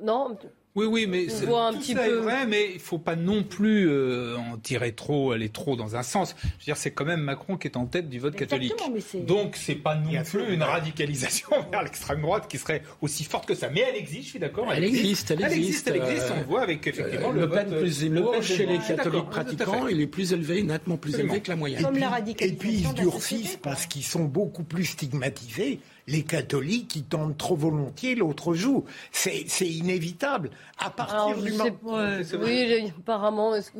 Non, Oui, oui, mais On c'est- voit un tout petit ça peu- est vrai, mais il faut pas non plus euh, en tirer trop, aller trop dans un sens. Je veux dire, c'est quand même Macron qui est en tête du vote catholique. Exactement, Donc, c'est pas non plus une radicalisation vers l'extrême droite qui serait aussi forte que ça. Mais elle existe, je suis d'accord. Elle existe, elle existe, elle existe. euh, On le voit avec effectivement le, vote, Pen plus Le chez les suis catholiques pratiquants, il est plus élevé, nettement plus Absolument. élevé que la moyenne. Comme la Et puis ils durcissent parce qu'ils sont beaucoup plus stigmatisés. Les catholiques qui tentent trop volontiers, l'autre joue. C'est c'est inévitable. À partir alors du moment. pas. Oui, j'ai- apparemment. est-ce que-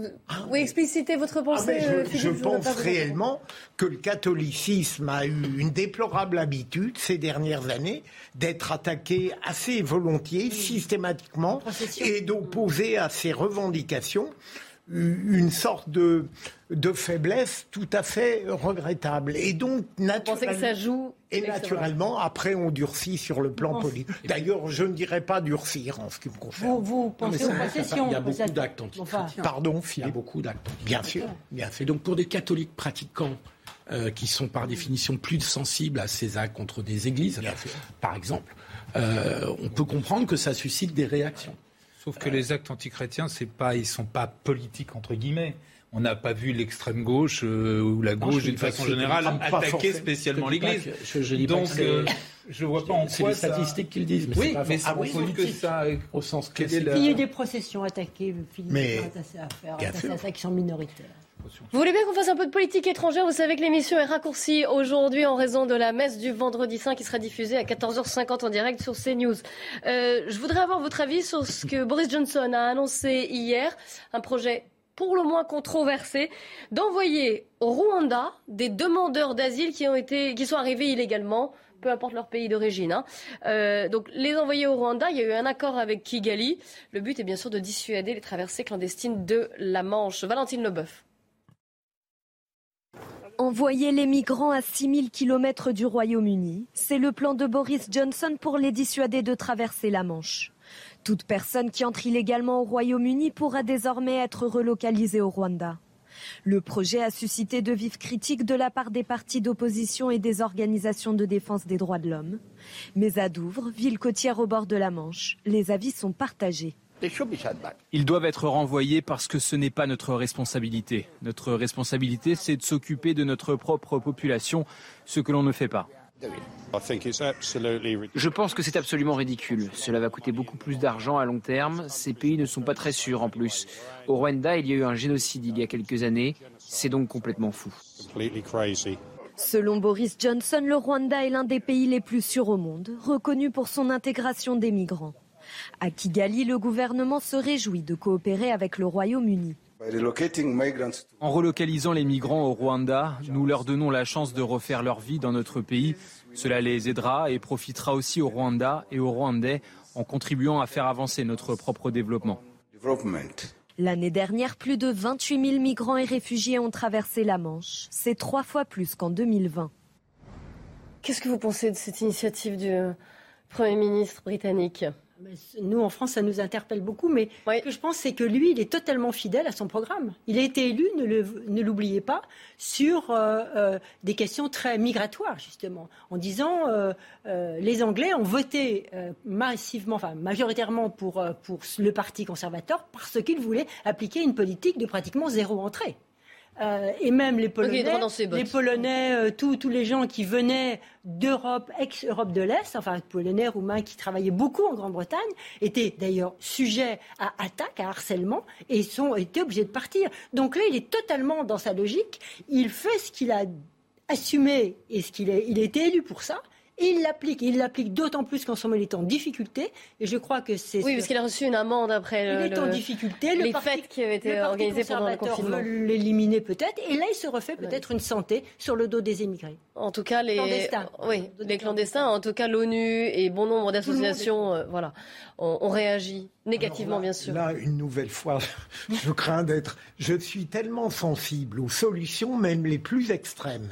Oui, explicitez votre Ah, pensée. euh, je, Philippe, je voudrais pense vous réellement que le catholicisme a eu une déplorable habitude ces dernières années d'être attaqué assez volontiers, systématiquement, et d'opposer à ses revendications une sorte de, de faiblesse tout à fait regrettable. Et donc, naturellement, que ça joue et naturellement, après, on durcit sur le plan politique. D'ailleurs, je ne dirais pas durcir en ce qui me concerne. Vous, pensez aux processions Il y a beaucoup d'actes antichrétiens. Pardon, Il y a beaucoup d'actes Bien sûr. Bien fait. Donc, pour des catholiques pratiquants, euh, qui sont par définition plus sensibles à ces actes contre des églises, par exemple, euh, on peut comprendre que ça suscite des réactions. Sauf que les actes antichrétiens, c'est pas, ils sont pas politiques entre guillemets. On n'a pas vu l'extrême gauche euh, ou la gauche d'une façon générale attaquer spécialement l'Église. Donc, euh, je vois pas en quoi c'est les statistiques qu'ils disent. Mais oui, pas mais c'est oui, que ça, au sens classique. Il y a eu des processions attaquées, Philippe, mais à qui sont minoritaires. Vous voulez bien qu'on fasse un peu de politique étrangère? Vous savez que l'émission est raccourcie aujourd'hui en raison de la messe du vendredi saint qui sera diffusée à 14h50 en direct sur CNews. Euh, je voudrais avoir votre avis sur ce que Boris Johnson a annoncé hier, un projet pour le moins controversé, d'envoyer au Rwanda des demandeurs d'asile qui sont arrivés illégalement peu importe leur pays d'origine. Hein. Euh, donc les envoyer au Rwanda, il y a eu un accord avec Kigali. Le but est bien sûr de dissuader les traversées clandestines de la Manche. Valentine Leboeuf. Envoyer les migrants à 6000 km du Royaume-Uni, c'est le plan de Boris Johnson pour les dissuader de traverser la Manche. Toute personne qui entre illégalement au Royaume-Uni pourra désormais être relocalisée au Rwanda. Le projet a suscité de vives critiques de la part des partis d'opposition et des organisations de défense des droits de l'homme. Mais à Douvres, ville côtière au bord de la Manche, les avis sont partagés. Ils doivent être renvoyés parce que ce n'est pas notre responsabilité. Notre responsabilité, c'est de s'occuper de notre propre population, ce que l'on ne fait pas. Je pense que c'est absolument ridicule. Cela va coûter beaucoup plus d'argent à long terme. Ces pays ne sont pas très sûrs en plus. Au Rwanda, il y a eu un génocide il y a quelques années. C'est donc complètement fou. Selon Boris Johnson, le Rwanda est l'un des pays les plus sûrs au monde, reconnu pour son intégration des migrants. À Kigali, le gouvernement se réjouit de coopérer avec le Royaume-Uni. En relocalisant les migrants au Rwanda, nous leur donnons la chance de refaire leur vie dans notre pays. Cela les aidera et profitera aussi au Rwanda et aux Rwandais en contribuant à faire avancer notre propre développement. L'année dernière, plus de 28 000 migrants et réfugiés ont traversé la Manche. C'est trois fois plus qu'en 2020. Qu'est-ce que vous pensez de cette initiative du Premier ministre britannique? Nous, en France, ça nous interpelle beaucoup, mais ce que je pense, c'est que lui, il est totalement fidèle à son programme. Il a été élu, ne l'oubliez pas, sur euh, euh, des questions très migratoires, justement, en disant euh, les Anglais ont voté massivement, enfin majoritairement pour, pour le Parti conservateur parce qu'ils voulaient appliquer une politique de pratiquement zéro entrée. Euh, et même les Polonais, les Polonais, euh, tous les gens qui venaient d'Europe, ex-Europe de l'Est, enfin Polonais, Roumains, qui travaillaient beaucoup en Grande-Bretagne, étaient d'ailleurs sujets à attaque, à harcèlement, et sont étaient obligés de partir. Donc là, il est totalement dans sa logique. Il fait ce qu'il a assumé et ce qu'il il a été élu pour ça. Il l'applique. Il l'applique d'autant plus qu'en ce moment, il est en difficulté. Et je crois que c'est. Oui, parce qu'il a reçu une amende après il est en difficulté. les fêtes qui avaient été organisées pendant le confinement. veut l'éliminer peut-être. Et là, il se refait peut-être une santé sur le dos des émigrés. En tout cas, les clandestins. Oui, les clandestins. En tout cas, l'ONU et bon nombre d'associations, euh, voilà, ont, réagi négativement, bien sûr. Là, une nouvelle fois, je crains d'être. Je suis tellement sensible aux solutions, même les plus extrêmes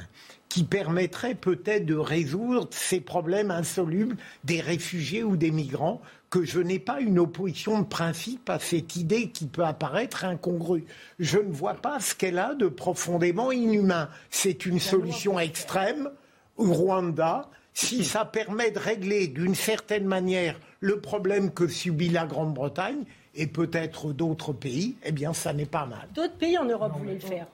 qui permettrait peut-être de résoudre ces problèmes insolubles des réfugiés ou des migrants, que je n'ai pas une opposition de principe à cette idée qui peut apparaître incongrue. Je ne vois pas ce qu'elle a de profondément inhumain. C'est une solution extrême, au Rwanda, si ça permet de régler d'une certaine manière le problème que subit la Grande-Bretagne et peut-être d'autres pays, eh bien, ça n'est pas mal. D'autres pays en Europe voulaient le faire.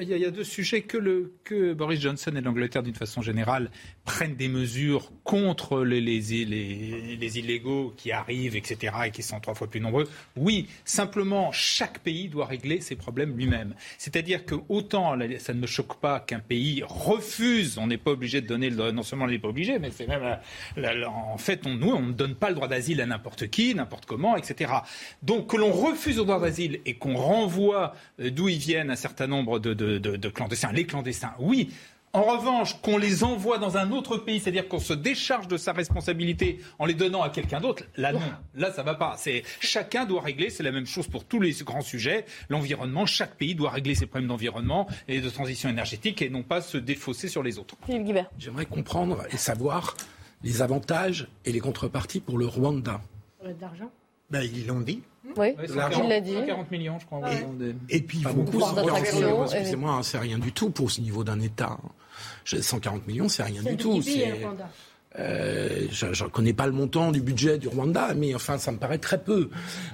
Il y, a, deux sujets que, Boris Johnson et l'Angleterre, d'une façon générale, prennent des mesures contre les, les, les, illégaux qui arrivent, etc., et qui sont trois fois plus nombreux. Oui, simplement, chaque pays doit régler ses problèmes lui-même. C'est-à-dire que autant ça ne me choque pas qu'un pays refuse, on n'est pas obligé de donner, le, non seulement on n'est pas obligé, mais c'est même, en fait, nous, on ne donne pas le droit d'asile à n'importe qui, n'importe comment, etc. Donc que l'on refuse le droit d'asile et qu'on renvoie euh, d'où ils viennent un certain nombre de, clandestins. Les clandestins, oui. En revanche, qu'on les envoie dans un autre pays, c'est-à-dire qu'on se décharge de sa responsabilité en les donnant à quelqu'un d'autre, là non, là ça va pas. C'est chacun doit régler, c'est la même chose pour tous les grands sujets, l'environnement. Chaque pays doit régler ses problèmes d'environnement et de transition énergétique et non pas se défausser sur les autres. J'aimerais comprendre et savoir les avantages et les contreparties pour le Rwanda. D'argent. Ben, ils l'ont dit. Oui, Ouais, il l'a dit. 40 millions, je crois. Et, et puis, Pas beaucoup, beaucoup, c'est- d'attractions, excusez-moi, hein, c'est rien du tout pour ce niveau d'un État. J'ai 140 millions, c'est rien du tout. c'est- Euh, je ne connais pas le montant du budget du Rwanda, mais enfin, ça me paraît très peu.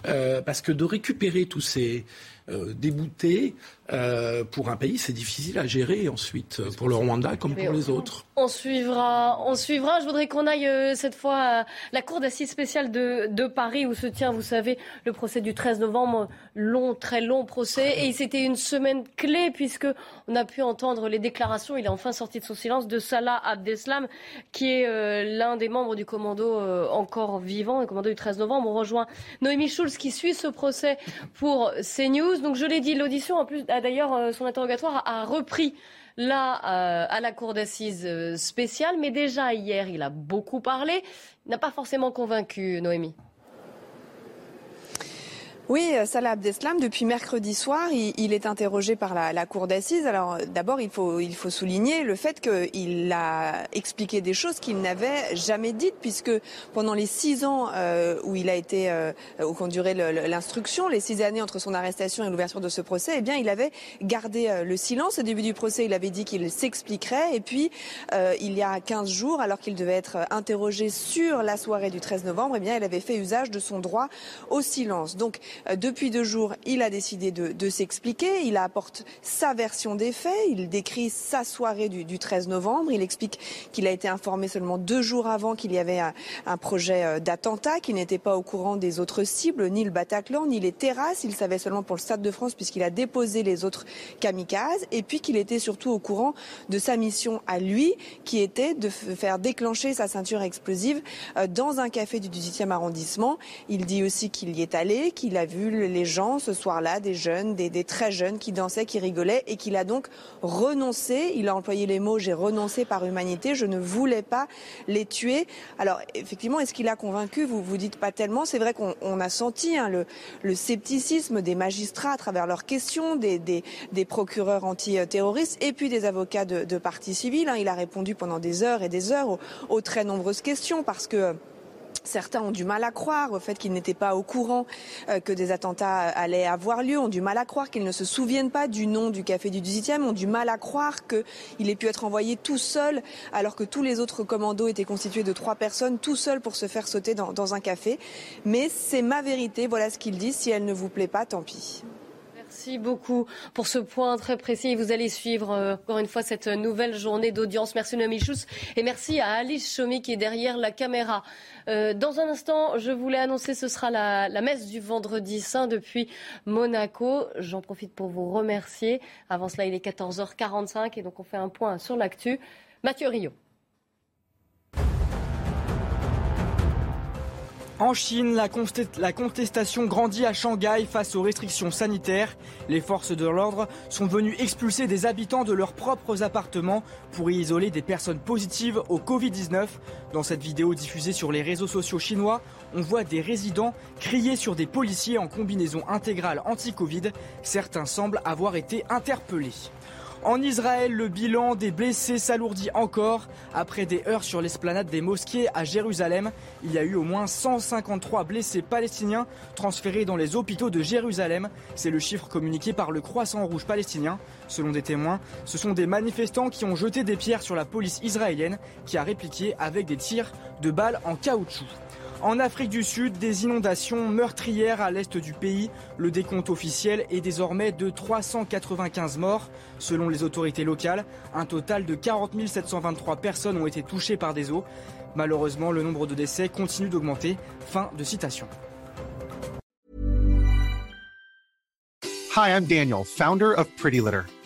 Euh, parce que de récupérer tous ces euh, déboutés euh, pour un pays, c'est difficile à gérer ensuite, pour le Rwanda comme pour les autres. On suivra, on suivra. Je voudrais qu'on aille euh, cette fois à la cour d'assises spéciale de, de Paris où se tient, vous savez, le procès du 13 novembre, long, très long procès. Et c'était une semaine clé puisque on a pu entendre les déclarations. Il est enfin sorti de son silence de Salah Abdeslam, qui est euh, l'un des membres du commando euh, encore vivant, le commando du 13 novembre. On rejoint Noémie Schulz qui suit ce procès pour CNews. Donc je l'ai dit, l'audition en plus d'ailleurs euh, son interrogatoire a, repris là euh, à la cour d'assises euh, spéciale. Mais déjà hier, il a beaucoup parlé. N'a pas forcément convaincu Noémie. Oui, euh, Salah Abdeslam, depuis mercredi soir, il, il est interrogé par la, la cour d'assises. Alors d'abord, il faut, il faut souligner le fait qu'il a expliqué des choses qu'il n'avait jamais dites, puisque pendant les six ans euh, où il a été, euh, où le- l'instruction, les six années entre son arrestation et l'ouverture de ce procès, eh bien, il avait gardé euh, le silence. Au début du procès, il avait dit qu'il s'expliquerait, et puis euh, il y a 15 jours, alors qu'il devait être interrogé sur la soirée du 13 novembre, eh bien, il avait fait usage de son droit au silence. Donc, depuis deux jours, il a décidé de, s'expliquer. Il apporte sa version des faits. Il décrit sa soirée du, du 13 novembre. Il explique qu'il a été informé seulement deux jours avant qu'il y avait un, projet euh, d'attentat, qu'il n'était pas au courant des autres cibles, ni le Bataclan, ni les terrasses. Il savait seulement pour le Stade de France puisqu'il a déposé les autres kamikazes. Et puis qu'il était surtout au courant de sa mission à lui, qui était de faire déclencher sa ceinture explosive euh, dans un café du 18e arrondissement. Il dit aussi qu'il y est allé, qu'il a vu les gens ce soir-là, des jeunes, des, très jeunes qui dansaient, qui rigolaient, et qu'il a donc renoncé. Il a employé les mots j'ai renoncé par humanité, je ne voulais pas les tuer. Alors effectivement, est-ce qu'il a convaincu Vous vous dites pas tellement. C'est vrai qu'on on a senti hein, le, scepticisme des magistrats à travers leurs questions, des, procureurs antiterroristes et puis des avocats de, de partie civile. hein. Il a répondu pendant des heures et des heures aux, aux très nombreuses questions parce que Certains ont du mal à croire au fait qu'ils n'étaient pas au courant euh, que des attentats allaient avoir lieu, ont du mal à croire qu'ils ne se souviennent pas du nom du café du 18e, ont du mal à croire qu'il ait pu être envoyé tout seul alors que tous les autres commandos étaient constitués de trois personnes, tout seul pour se faire sauter dans, dans un café. Mais c'est ma vérité, voilà ce qu'il dit. Si elle ne vous plaît pas, tant pis. Merci beaucoup pour ce point très précis. Vous allez suivre euh, encore une fois cette nouvelle journée d'audience. Merci Noémie Schulz et merci à Alice Chomy qui est derrière la caméra. Euh, dans un instant, je voulais annoncer ce sera la, la messe du vendredi saint depuis Monaco. J'en profite pour vous remercier. Avant cela, il est 14h45 et donc on fait un point sur l'actu. Mathieu Rio. En Chine, la, contestation grandit à Shanghai face aux restrictions sanitaires. Les forces de l'ordre sont venues expulser des habitants de leurs propres appartements pour y isoler des personnes positives au Covid-19. Dans cette vidéo diffusée sur les réseaux sociaux chinois, on voit des résidents crier sur des policiers en combinaison intégrale anti-Covid. Certains semblent avoir été interpellés. En Israël, le bilan des blessés s'alourdit encore. Après des heurts sur l'esplanade des mosquées à Jérusalem, il y a eu au moins 153 blessés palestiniens transférés dans les hôpitaux de Jérusalem. C'est le chiffre communiqué par le Croissant Rouge palestinien. Selon des témoins, ce sont des manifestants qui ont jeté des pierres sur la police israélienne qui a répliqué avec des tirs de balles en caoutchouc. En Afrique du Sud, des inondations meurtrières à l'est du pays. Le décompte officiel est désormais de 395 morts. Selon les autorités locales, un total de 40 723 personnes ont été touchées par des eaux. Malheureusement, le nombre de décès continue d'augmenter. Fin de citation. Hi, I'm Daniel, founder of Pretty Litter.